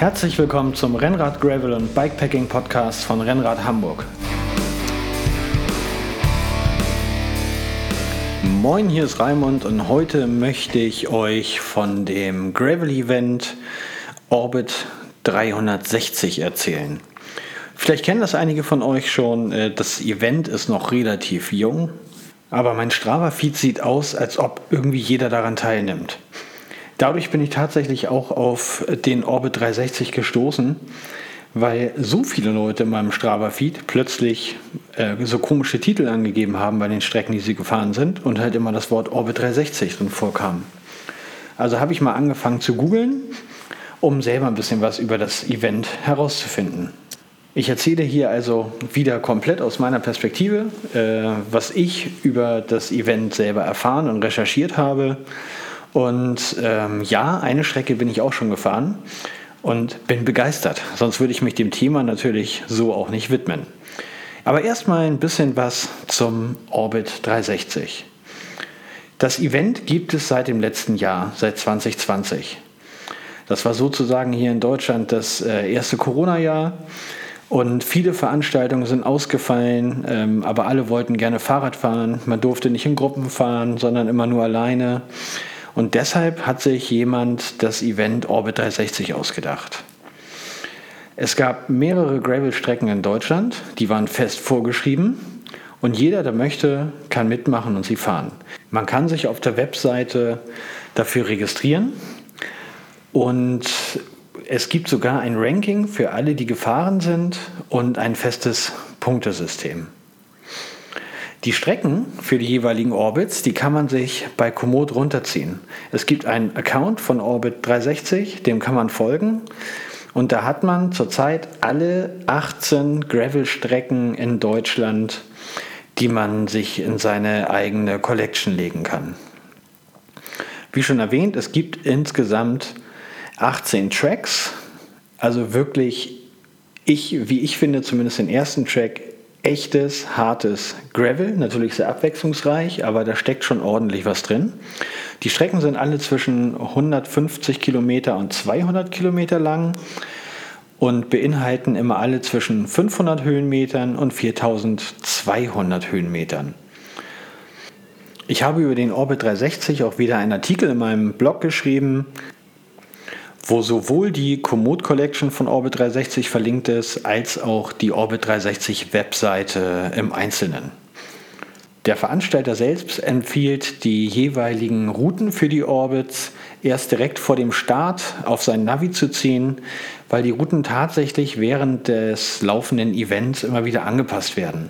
Herzlich willkommen zum Rennrad Gravel und Bikepacking Podcast von Rennrad Hamburg. Moin, hier ist Raimund und heute möchte ich euch von dem Gravel Event Orbit 360 erzählen. Vielleicht kennen das einige von euch schon. Äh, das Event ist noch relativ jung, aber mein Strava-Feed sieht aus, als ob irgendwie jeder daran teilnimmt. Dadurch bin ich tatsächlich auch auf den Orbit 360 gestoßen, weil so viele Leute in meinem Strava-Feed plötzlich äh, so komische Titel angegeben haben bei den Strecken, die sie gefahren sind und halt immer das Wort Orbit 360 drin vorkam. Also habe ich mal angefangen zu googeln, um selber ein bisschen was über das Event herauszufinden. Ich erzähle hier also wieder komplett aus meiner Perspektive, äh, was ich über das Event selber erfahren und recherchiert habe. Und ähm, ja, eine Strecke bin ich auch schon gefahren und bin begeistert. Sonst würde ich mich dem Thema natürlich so auch nicht widmen. Aber erstmal ein bisschen was zum Orbit 360. Das Event gibt es seit dem letzten Jahr, seit 2020. Das war sozusagen hier in Deutschland das äh, erste Corona-Jahr. Und viele Veranstaltungen sind ausgefallen, ähm, aber alle wollten gerne Fahrrad fahren. Man durfte nicht in Gruppen fahren, sondern immer nur alleine. Und deshalb hat sich jemand das Event Orbit 360 ausgedacht. Es gab mehrere Gravel-Strecken in Deutschland, die waren fest vorgeschrieben. Und jeder, der möchte, kann mitmachen und sie fahren. Man kann sich auf der Webseite dafür registrieren und es gibt sogar ein Ranking für alle, die gefahren sind und ein festes Punktesystem. Die Strecken für die jeweiligen Orbits, die kann man sich bei Komoot runterziehen. Es gibt einen Account von Orbit 360, dem kann man folgen. Und da hat man zurzeit alle 18 Gravel-Strecken in Deutschland, die man sich in seine eigene Collection legen kann. Wie schon erwähnt, es gibt insgesamt 18 Tracks, also wirklich, ich, wie ich finde, zumindest den ersten Track, echtes, hartes Gravel, natürlich sehr abwechslungsreich, aber da steckt schon ordentlich was drin. Die Strecken sind alle zwischen 150 Kilometer und 200 Kilometer lang und beinhalten immer alle zwischen 500 Höhenmetern und 4200 Höhenmetern. Ich habe über den Orbit 360 auch wieder einen Artikel in meinem Blog geschrieben, wo sowohl die Komoot Collection von Orbit 360 verlinkt ist, als auch die Orbit 360 Webseite im Einzelnen. Der Veranstalter selbst empfiehlt die jeweiligen Routen für die Orbits erst direkt vor dem Start auf sein Navi zu ziehen, weil die Routen tatsächlich während des laufenden Events immer wieder angepasst werden.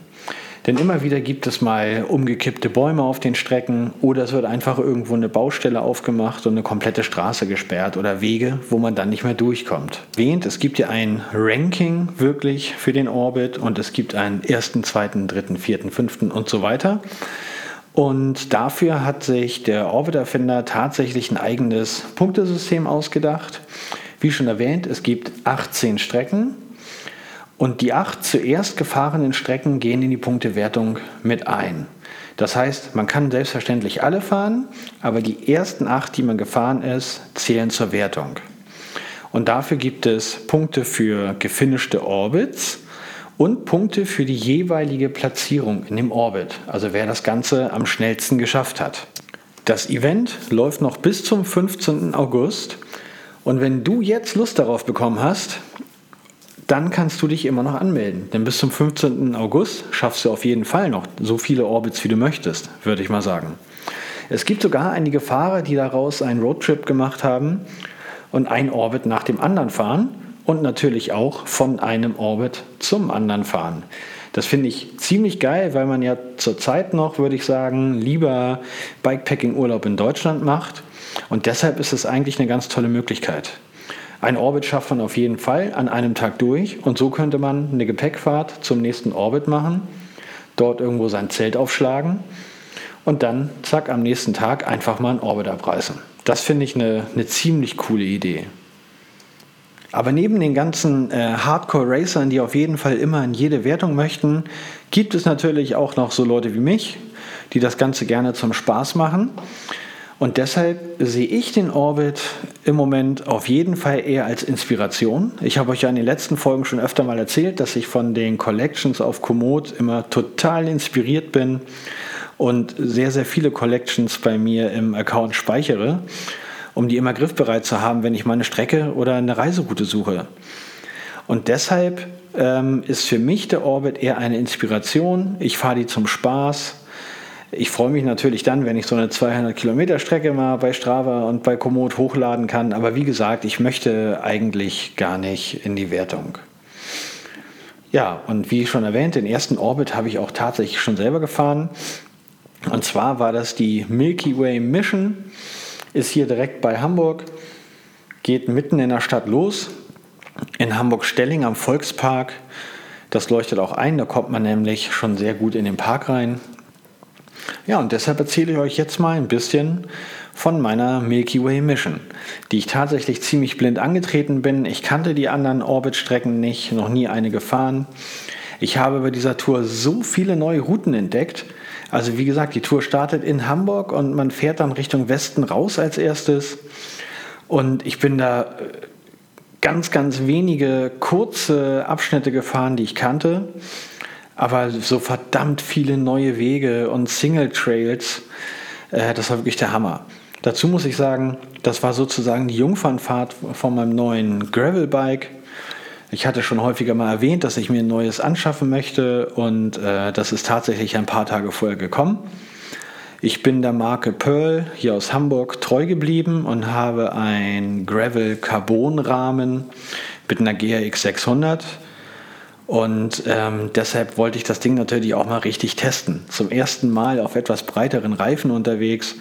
Denn immer wieder gibt es mal umgekippte Bäume auf den Strecken oder es wird einfach irgendwo eine Baustelle aufgemacht und eine komplette Straße gesperrt oder Wege, wo man dann nicht mehr durchkommt. Wehnt, es gibt ja ein Ranking wirklich für den Orbit und es gibt einen ersten, zweiten, dritten, vierten, fünften und so weiter. Und dafür hat sich der Orbit-Erfinder tatsächlich ein eigenes Punktesystem ausgedacht. Wie schon erwähnt, es gibt 18 Strecken und die acht zuerst gefahrenen Strecken gehen in die Punktewertung mit ein. Das heißt, man kann selbstverständlich alle fahren, aber die ersten acht, die man gefahren ist, zählen zur Wertung. Und dafür gibt es Punkte für gefinischte Orbits und Punkte für die jeweilige Platzierung in dem Orbit, also wer das Ganze am schnellsten geschafft hat. Das Event läuft noch bis zum 15. August und wenn du jetzt Lust darauf bekommen hast, dann kannst du dich immer noch anmelden. Denn bis zum 15. August schaffst du auf jeden Fall noch so viele Orbits, wie du möchtest, würde ich mal sagen. Es gibt sogar einige Fahrer, die daraus einen Roadtrip gemacht haben und ein Orbit nach dem anderen fahren und natürlich auch von einem Orbit zum anderen fahren. Das finde ich ziemlich geil, weil man ja zurzeit noch, würde ich sagen, lieber Bikepacking-Urlaub in Deutschland macht. Und deshalb ist es eigentlich eine ganz tolle Möglichkeit. Ein Orbit schafft man auf jeden Fall an einem Tag durch und so könnte man eine Gepäckfahrt zum nächsten Orbit machen, dort irgendwo sein Zelt aufschlagen und dann, zack, am nächsten Tag einfach mal einen Orbit abreißen. Das finde ich eine, eine ziemlich coole Idee. Aber neben den ganzen äh, Hardcore-Racern, die auf jeden Fall immer in jede Wertung möchten, gibt es natürlich auch noch so Leute wie mich, die das Ganze gerne zum Spaß machen. Und deshalb sehe ich den Orbit im Moment auf jeden Fall eher als Inspiration. Ich habe euch ja in den letzten Folgen schon öfter mal erzählt, dass ich von den Collections auf Komoot immer total inspiriert bin und sehr, sehr viele Collections bei mir im Account speichere, um die immer griffbereit zu haben, wenn ich meine Strecke oder eine Reiseroute suche. Und deshalb ähm, ist für mich der Orbit eher eine Inspiration. Ich fahre die zum Spaß ich freue mich natürlich dann, wenn ich so eine 200 Kilometer Strecke mal bei Strava und bei Komoot hochladen kann. Aber wie gesagt, ich möchte eigentlich gar nicht in die Wertung. Ja, und wie schon erwähnt, den ersten Orbit habe ich auch tatsächlich schon selber gefahren. Und zwar war das die Milky Way Mission. Ist hier direkt bei Hamburg. Geht mitten in der Stadt los. In Hamburg-Stelling am Volkspark. Das leuchtet auch ein, da kommt man nämlich schon sehr gut in den Park rein. Ja, und deshalb erzähle ich euch jetzt mal ein bisschen von meiner Milky Way Mission, die ich tatsächlich ziemlich blind angetreten bin. Ich kannte die anderen Orbit-Strecken nicht, noch nie eine gefahren. Ich habe bei dieser Tour so viele neue Routen entdeckt. Also wie gesagt, die Tour startet in Hamburg und man fährt dann Richtung Westen raus als erstes. Und ich bin da äh, ganz, ganz wenige kurze Abschnitte gefahren, die ich kannte aber so verdammt viele neue Wege und Single Trails, äh, das war wirklich der Hammer. Dazu muss ich sagen, das war sozusagen die Jungfernfahrt von meinem neuen Gravelbike. Ich hatte schon häufiger mal erwähnt, dass ich mir ein neues anschaffen möchte und äh, das ist tatsächlich ein paar Tage vorher gekommen. Ich bin der Marke Pearl hier aus Hamburg treu geblieben und habe ein Gravel Carbon Rahmen mit einer GRX 600 und ähm, deshalb wollte ich das Ding natürlich auch mal richtig testen. Zum ersten Mal auf etwas breiteren Reifen unterwegs.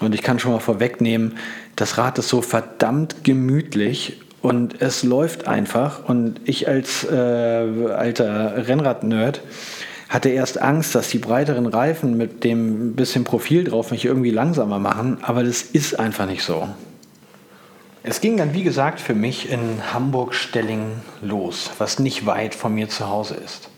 Und ich kann schon mal vorwegnehmen, das Rad ist so verdammt gemütlich und es läuft einfach. Und ich als äh, alter Rennrad-Nerd hatte erst Angst, dass die breiteren Reifen mit dem bisschen Profil drauf mich irgendwie langsamer machen. Aber das ist einfach nicht so. Es ging dann, wie gesagt, für mich in Hamburg-Stelling los, was nicht weit von mir zu Hause ist.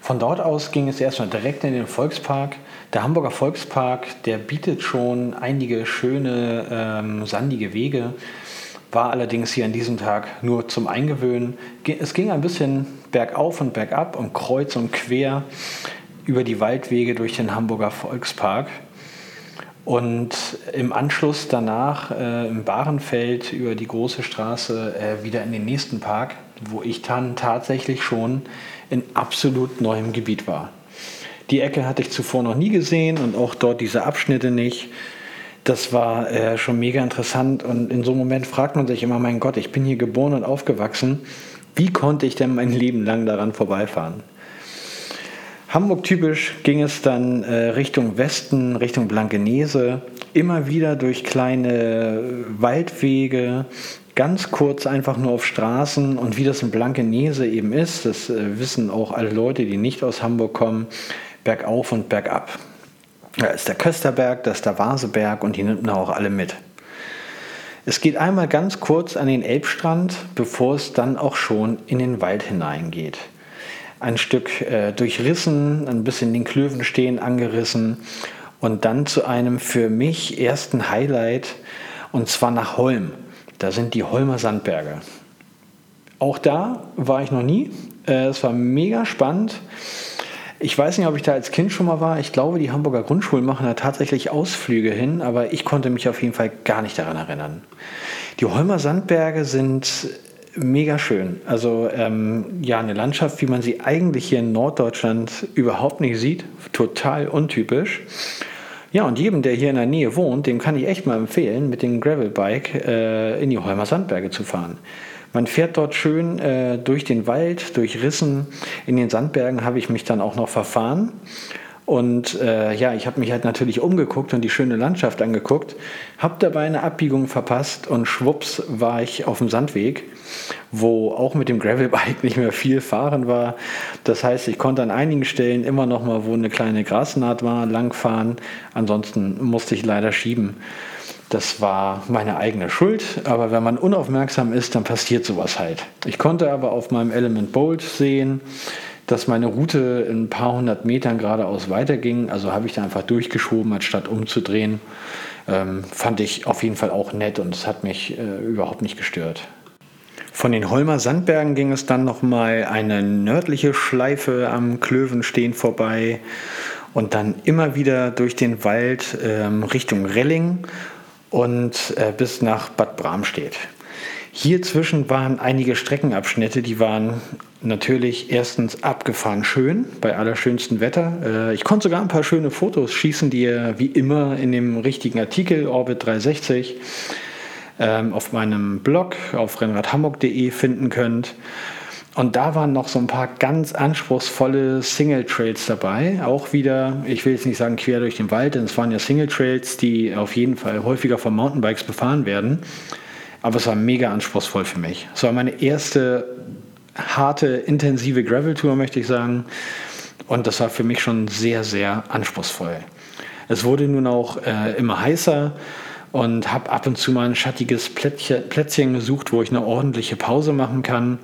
Von dort aus ging es erstmal direkt in den Volkspark. Der Hamburger Volkspark, der bietet schon einige schöne ähm, sandige Wege, war allerdings hier an diesem Tag nur zum Eingewöhnen. Es ging ein bisschen bergauf und bergab und kreuz und quer über die Waldwege durch den Hamburger Volkspark. Und im Anschluss danach äh, im Bahrenfeld über die große Straße äh, wieder in den nächsten Park, wo ich dann tatsächlich schon in absolut neuem Gebiet war. Die Ecke hatte ich zuvor noch nie gesehen und auch dort diese Abschnitte nicht. Das war äh, schon mega interessant und in so einem Moment fragt man sich immer, mein Gott, ich bin hier geboren und aufgewachsen. Wie konnte ich denn mein Leben lang daran vorbeifahren? Hamburg typisch ging es dann äh, Richtung Westen, Richtung Blankenese, immer wieder durch kleine Waldwege, ganz kurz einfach nur auf Straßen und wie das in Blankenese eben ist, das äh, wissen auch alle Leute, die nicht aus Hamburg kommen, bergauf und bergab. Da ist der Kösterberg, da ist der Vaseberg und die nimmt man auch alle mit. Es geht einmal ganz kurz an den Elbstrand, bevor es dann auch schon in den Wald hineingeht ein Stück äh, durchrissen, ein bisschen den Klöven stehen angerissen und dann zu einem für mich ersten Highlight und zwar nach Holm. Da sind die Holmer Sandberge. Auch da war ich noch nie. Äh, es war mega spannend. Ich weiß nicht, ob ich da als Kind schon mal war. Ich glaube, die Hamburger Grundschulen machen da tatsächlich Ausflüge hin, aber ich konnte mich auf jeden Fall gar nicht daran erinnern. Die Holmer Sandberge sind mega schön. Also ähm, ja, eine Landschaft, wie man sie eigentlich hier in Norddeutschland überhaupt nicht sieht. Total untypisch. Ja, und jedem, der hier in der Nähe wohnt, dem kann ich echt mal empfehlen, mit dem Gravelbike äh, in die Holmer Sandberge zu fahren. Man fährt dort schön äh, durch den Wald, durch Rissen. In den Sandbergen habe ich mich dann auch noch verfahren. Und äh, ja, ich habe mich halt natürlich umgeguckt und die schöne Landschaft angeguckt, habe dabei eine Abbiegung verpasst und schwupps war ich auf dem Sandweg, wo auch mit dem Gravelbike nicht mehr viel fahren war. Das heißt, ich konnte an einigen Stellen immer noch mal, wo eine kleine Grasnaht war, langfahren. Ansonsten musste ich leider schieben. Das war meine eigene Schuld, aber wenn man unaufmerksam ist, dann passiert sowas halt. Ich konnte aber auf meinem Element Bolt sehen, dass meine Route in ein paar hundert Metern geradeaus weiterging. Also habe ich da einfach durchgeschoben, anstatt umzudrehen. Ähm, fand ich auf jeden Fall auch nett und es hat mich äh, überhaupt nicht gestört. Von den Holmer Sandbergen ging es dann nochmal eine nördliche Schleife am Klövenstehen vorbei und dann immer wieder durch den Wald ähm, Richtung Relling und äh, bis nach Bad Bramstedt. Hier zwischen waren einige Streckenabschnitte, die waren natürlich erstens abgefahren schön, bei allerschönstem Wetter. Äh, ich konnte sogar ein paar schöne Fotos schießen, die ihr wie immer in dem richtigen Artikel Orbit 360 ähm, auf meinem Blog auf rennradhamburg.de finden könnt. Und da waren noch so ein paar ganz anspruchsvolle Single Trails dabei. Auch wieder, ich will jetzt nicht sagen quer durch den Wald, denn es waren ja Single Trails, die auf jeden Fall häufiger von Mountainbikes befahren werden. Aber es war mega anspruchsvoll für mich. Es war meine erste harte, intensive Gravel-Tour, möchte ich sagen. Und das war für mich schon sehr, sehr anspruchsvoll. Es wurde nun auch äh, immer heißer und habe ab und zu mal ein schattiges Plätzchen, Plätzchen gesucht, wo ich eine ordentliche Pause machen kann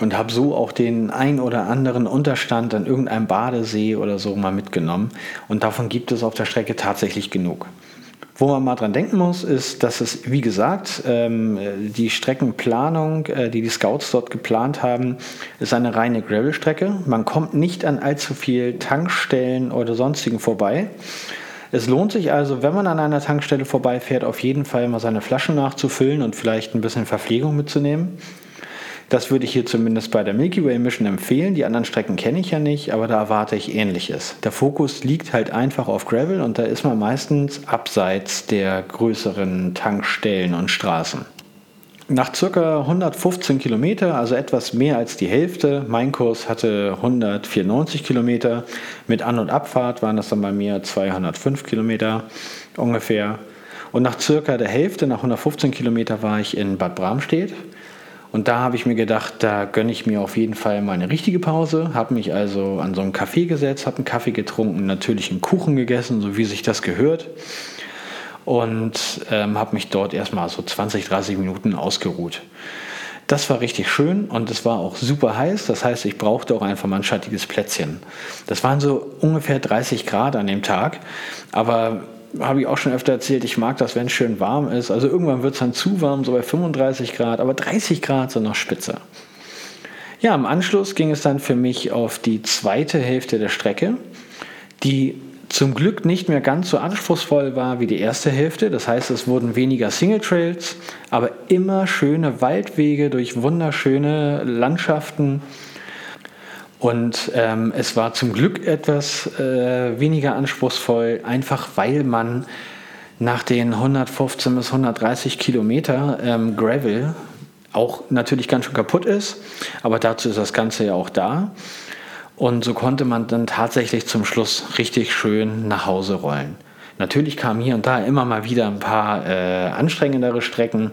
und habe so auch den ein oder anderen Unterstand an irgendeinem Badesee oder so mal mitgenommen. Und davon gibt es auf der Strecke tatsächlich genug. Wo man mal dran denken muss, ist, dass es, wie gesagt, ähm, die Streckenplanung, äh, die die Scouts dort geplant haben, ist eine reine Gravel-Strecke. Man kommt nicht an allzu viel Tankstellen oder sonstigen vorbei. Es lohnt sich also, wenn man an einer Tankstelle vorbeifährt, auf jeden Fall mal seine Flaschen nachzufüllen und vielleicht ein bisschen Verpflegung mitzunehmen. Das würde ich hier zumindest bei der Milky Way Mission empfehlen. Die anderen Strecken kenne ich ja nicht, aber da erwarte ich ähnliches. Der Fokus liegt halt einfach auf Gravel und da ist man meistens abseits der größeren Tankstellen und Straßen. Nach circa 115 Kilometer, also etwas mehr als die Hälfte, mein Kurs hatte 194 Kilometer. Mit An- und Abfahrt waren das dann bei mir 205 Kilometer ungefähr. Und nach circa der Hälfte, nach 115 Kilometer, war ich in Bad Bramstedt. Und da habe ich mir gedacht, da gönne ich mir auf jeden Fall mal eine richtige Pause. Habe mich also an so einen Kaffee gesetzt, habe einen Kaffee getrunken, natürlich einen Kuchen gegessen, so wie sich das gehört. Und ähm, habe mich dort erstmal so 20, 30 Minuten ausgeruht. Das war richtig schön und es war auch super heiß. Das heißt, ich brauchte auch einfach mal ein schattiges Plätzchen. Das waren so ungefähr 30 Grad an dem Tag. Aber habe ich auch schon öfter erzählt, ich mag das, wenn es schön warm ist. Also irgendwann wird es dann zu warm, so bei 35 Grad, aber 30 Grad sind noch spitze. Ja, im Anschluss ging es dann für mich auf die zweite Hälfte der Strecke, die zum Glück nicht mehr ganz so anspruchsvoll war wie die erste Hälfte. Das heißt, es wurden weniger Single Trails, aber immer schöne Waldwege durch wunderschöne Landschaften und ähm, es war zum Glück etwas äh, weniger anspruchsvoll, einfach weil man nach den 115 bis 130 Kilometer ähm, Gravel auch natürlich ganz schön kaputt ist, aber dazu ist das Ganze ja auch da. Und so konnte man dann tatsächlich zum Schluss richtig schön nach Hause rollen. Natürlich kamen hier und da immer mal wieder ein paar äh, anstrengendere Strecken,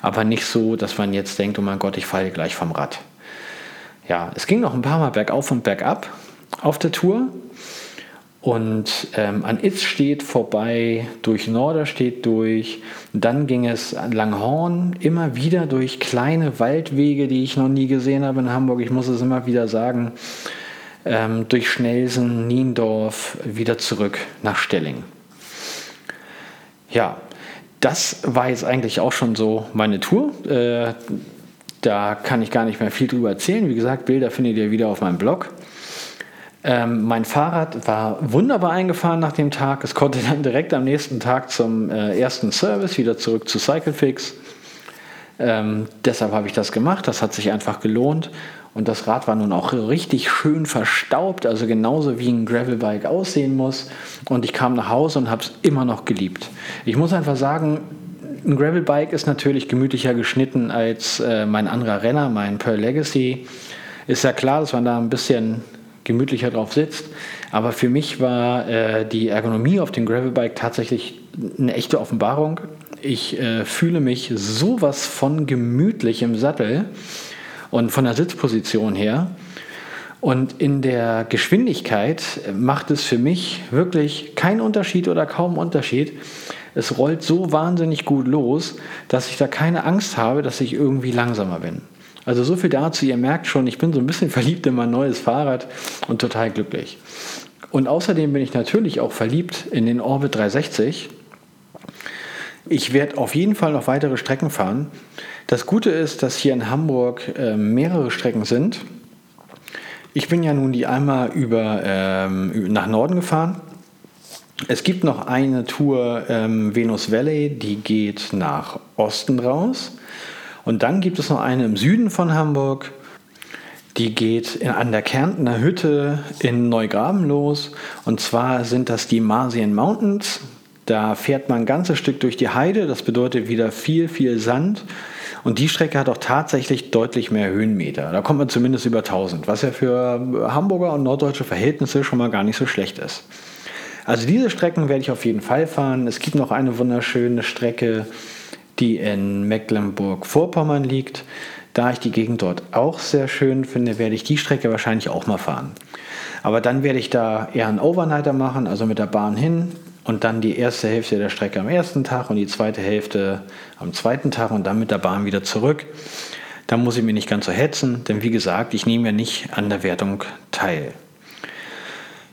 aber nicht so, dass man jetzt denkt, oh mein Gott, ich falle gleich vom Rad ja, es ging noch ein paar Mal bergauf und bergab auf der Tour. Und ähm, an Itz steht vorbei, durch Norderstedt durch. Dann ging es an Langhorn, immer wieder durch kleine Waldwege, die ich noch nie gesehen habe in Hamburg. Ich muss es immer wieder sagen. Ähm, durch Schnelsen, Niendorf, wieder zurück nach Stelling. Ja, das war jetzt eigentlich auch schon so meine Tour. Äh, da kann ich gar nicht mehr viel drüber erzählen. Wie gesagt, Bilder findet ihr wieder auf meinem Blog. Ähm, mein Fahrrad war wunderbar eingefahren nach dem Tag. Es konnte dann direkt am nächsten Tag zum äh, ersten Service wieder zurück zu Cyclefix. Ähm, deshalb habe ich das gemacht. Das hat sich einfach gelohnt. Und das Rad war nun auch richtig schön verstaubt, also genauso wie ein Gravelbike aussehen muss. Und ich kam nach Hause und habe es immer noch geliebt. Ich muss einfach sagen, ein Gravelbike ist natürlich gemütlicher geschnitten als äh, mein anderer Renner, mein Pearl Legacy. Ist ja klar, dass man da ein bisschen gemütlicher drauf sitzt. Aber für mich war äh, die Ergonomie auf dem Gravelbike tatsächlich eine echte Offenbarung. Ich äh, fühle mich sowas von gemütlich im Sattel und von der Sitzposition her. Und in der Geschwindigkeit macht es für mich wirklich keinen Unterschied oder kaum Unterschied, es rollt so wahnsinnig gut los, dass ich da keine Angst habe, dass ich irgendwie langsamer bin. Also so viel dazu, ihr merkt schon, ich bin so ein bisschen verliebt in mein neues Fahrrad und total glücklich. Und außerdem bin ich natürlich auch verliebt in den Orbit 360. Ich werde auf jeden Fall noch weitere Strecken fahren. Das Gute ist, dass hier in Hamburg äh, mehrere Strecken sind. Ich bin ja nun die einmal über, ähm, nach Norden gefahren. Es gibt noch eine Tour ähm, Venus Valley, die geht nach Osten raus. Und dann gibt es noch eine im Süden von Hamburg, die geht in, an der Kärntner Hütte in Neugraben los. Und zwar sind das die Marsian Mountains. Da fährt man ein ganzes Stück durch die Heide. Das bedeutet wieder viel, viel Sand. Und die Strecke hat auch tatsächlich deutlich mehr Höhenmeter. Da kommt man zumindest über 1000, was ja für Hamburger und norddeutsche Verhältnisse schon mal gar nicht so schlecht ist. Also diese Strecken werde ich auf jeden Fall fahren. Es gibt noch eine wunderschöne Strecke, die in Mecklenburg-Vorpommern liegt. Da ich die Gegend dort auch sehr schön finde, werde ich die Strecke wahrscheinlich auch mal fahren. Aber dann werde ich da eher einen Overnighter machen, also mit der Bahn hin und dann die erste Hälfte der Strecke am ersten Tag und die zweite Hälfte am zweiten Tag und dann mit der Bahn wieder zurück. Da muss ich mir nicht ganz so hetzen, denn wie gesagt, ich nehme ja nicht an der Wertung teil.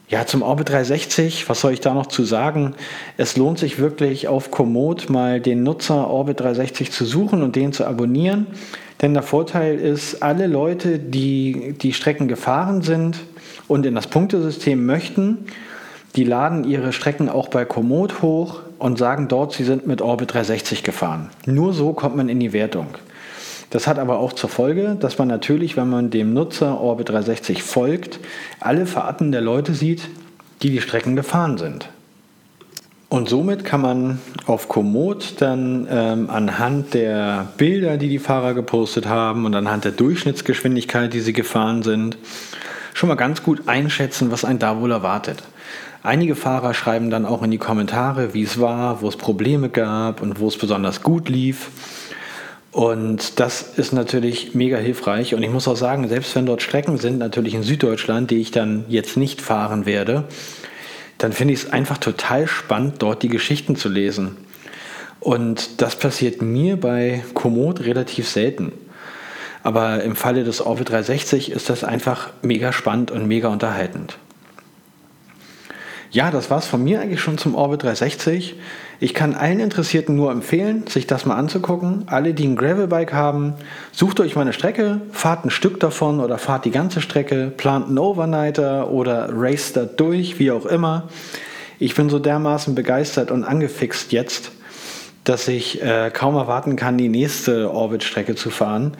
Ja, zum Orbit 360, was soll ich da noch zu sagen? Es lohnt sich wirklich auf Komoot mal den Nutzer Orbit 360 zu suchen und den zu abonnieren. Denn der Vorteil ist, alle Leute, die die Strecken gefahren sind und in das Punktesystem möchten, die laden ihre Strecken auch bei Komoot hoch und sagen dort, sie sind mit Orbit 360 gefahren. Nur so kommt man in die Wertung. Das hat aber auch zur Folge, dass man natürlich, wenn man dem Nutzer Orbit 360 folgt, alle Fahrten der Leute sieht, die die Strecken gefahren sind. Und somit kann man auf Komoot dann ähm, anhand der Bilder, die die Fahrer gepostet haben und anhand der Durchschnittsgeschwindigkeit, die sie gefahren sind, schon mal ganz gut einschätzen, was einen da wohl erwartet. Einige Fahrer schreiben dann auch in die Kommentare, wie es war, wo es Probleme gab und wo es besonders gut lief. Und das ist natürlich mega hilfreich. Und ich muss auch sagen, selbst wenn dort Strecken sind, natürlich in Süddeutschland, die ich dann jetzt nicht fahren werde, dann finde ich es einfach total spannend, dort die Geschichten zu lesen. Und das passiert mir bei Komoot relativ selten. Aber im Falle des Orbit 360 ist das einfach mega spannend und mega unterhaltend. Ja, das war es von mir eigentlich schon zum Orbit 360. Ich kann allen Interessierten nur empfehlen, sich das mal anzugucken. Alle, die ein Gravelbike haben, sucht euch mal eine Strecke, fahrt ein Stück davon oder fahrt die ganze Strecke, plant einen Overnighter oder race da durch, wie auch immer. Ich bin so dermaßen begeistert und angefixt jetzt, dass ich äh, kaum erwarten kann, die nächste Orbit-Strecke zu fahren.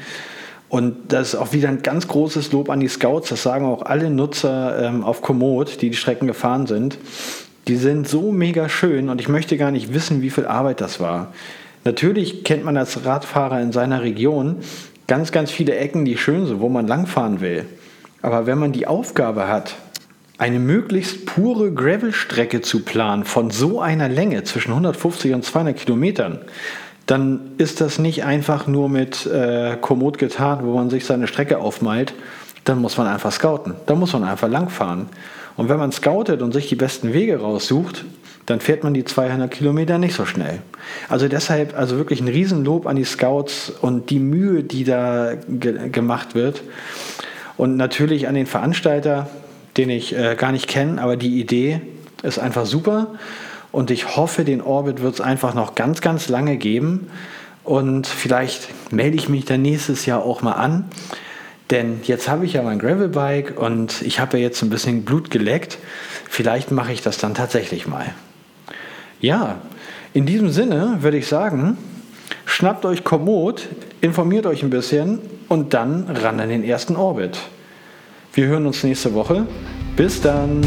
Und das ist auch wieder ein ganz großes Lob an die Scouts. Das sagen auch alle Nutzer ähm, auf Komoot, die die Strecken gefahren sind. Die sind so mega schön und ich möchte gar nicht wissen, wie viel Arbeit das war. Natürlich kennt man als Radfahrer in seiner Region ganz, ganz viele Ecken, die schön sind, wo man langfahren will. Aber wenn man die Aufgabe hat, eine möglichst pure Gravelstrecke zu planen von so einer Länge zwischen 150 und 200 Kilometern, dann ist das nicht einfach nur mit äh, Komoot getan, wo man sich seine Strecke aufmalt. Dann muss man einfach scouten. Dann muss man einfach langfahren. Und wenn man scoutet und sich die besten Wege raussucht, dann fährt man die 200 Kilometer nicht so schnell. Also deshalb, also wirklich ein Riesenlob an die Scouts und die Mühe, die da ge gemacht wird. Und natürlich an den Veranstalter, den ich äh, gar nicht kenne, aber die Idee ist einfach super. Und ich hoffe, den Orbit wird es einfach noch ganz, ganz lange geben. Und vielleicht melde ich mich dann nächstes Jahr auch mal an. Denn jetzt habe ich ja mein Gravelbike und ich habe ja jetzt ein bisschen Blut geleckt. Vielleicht mache ich das dann tatsächlich mal. Ja, in diesem Sinne würde ich sagen, schnappt euch Komoot, informiert euch ein bisschen und dann ran an den ersten Orbit. Wir hören uns nächste Woche. Bis dann.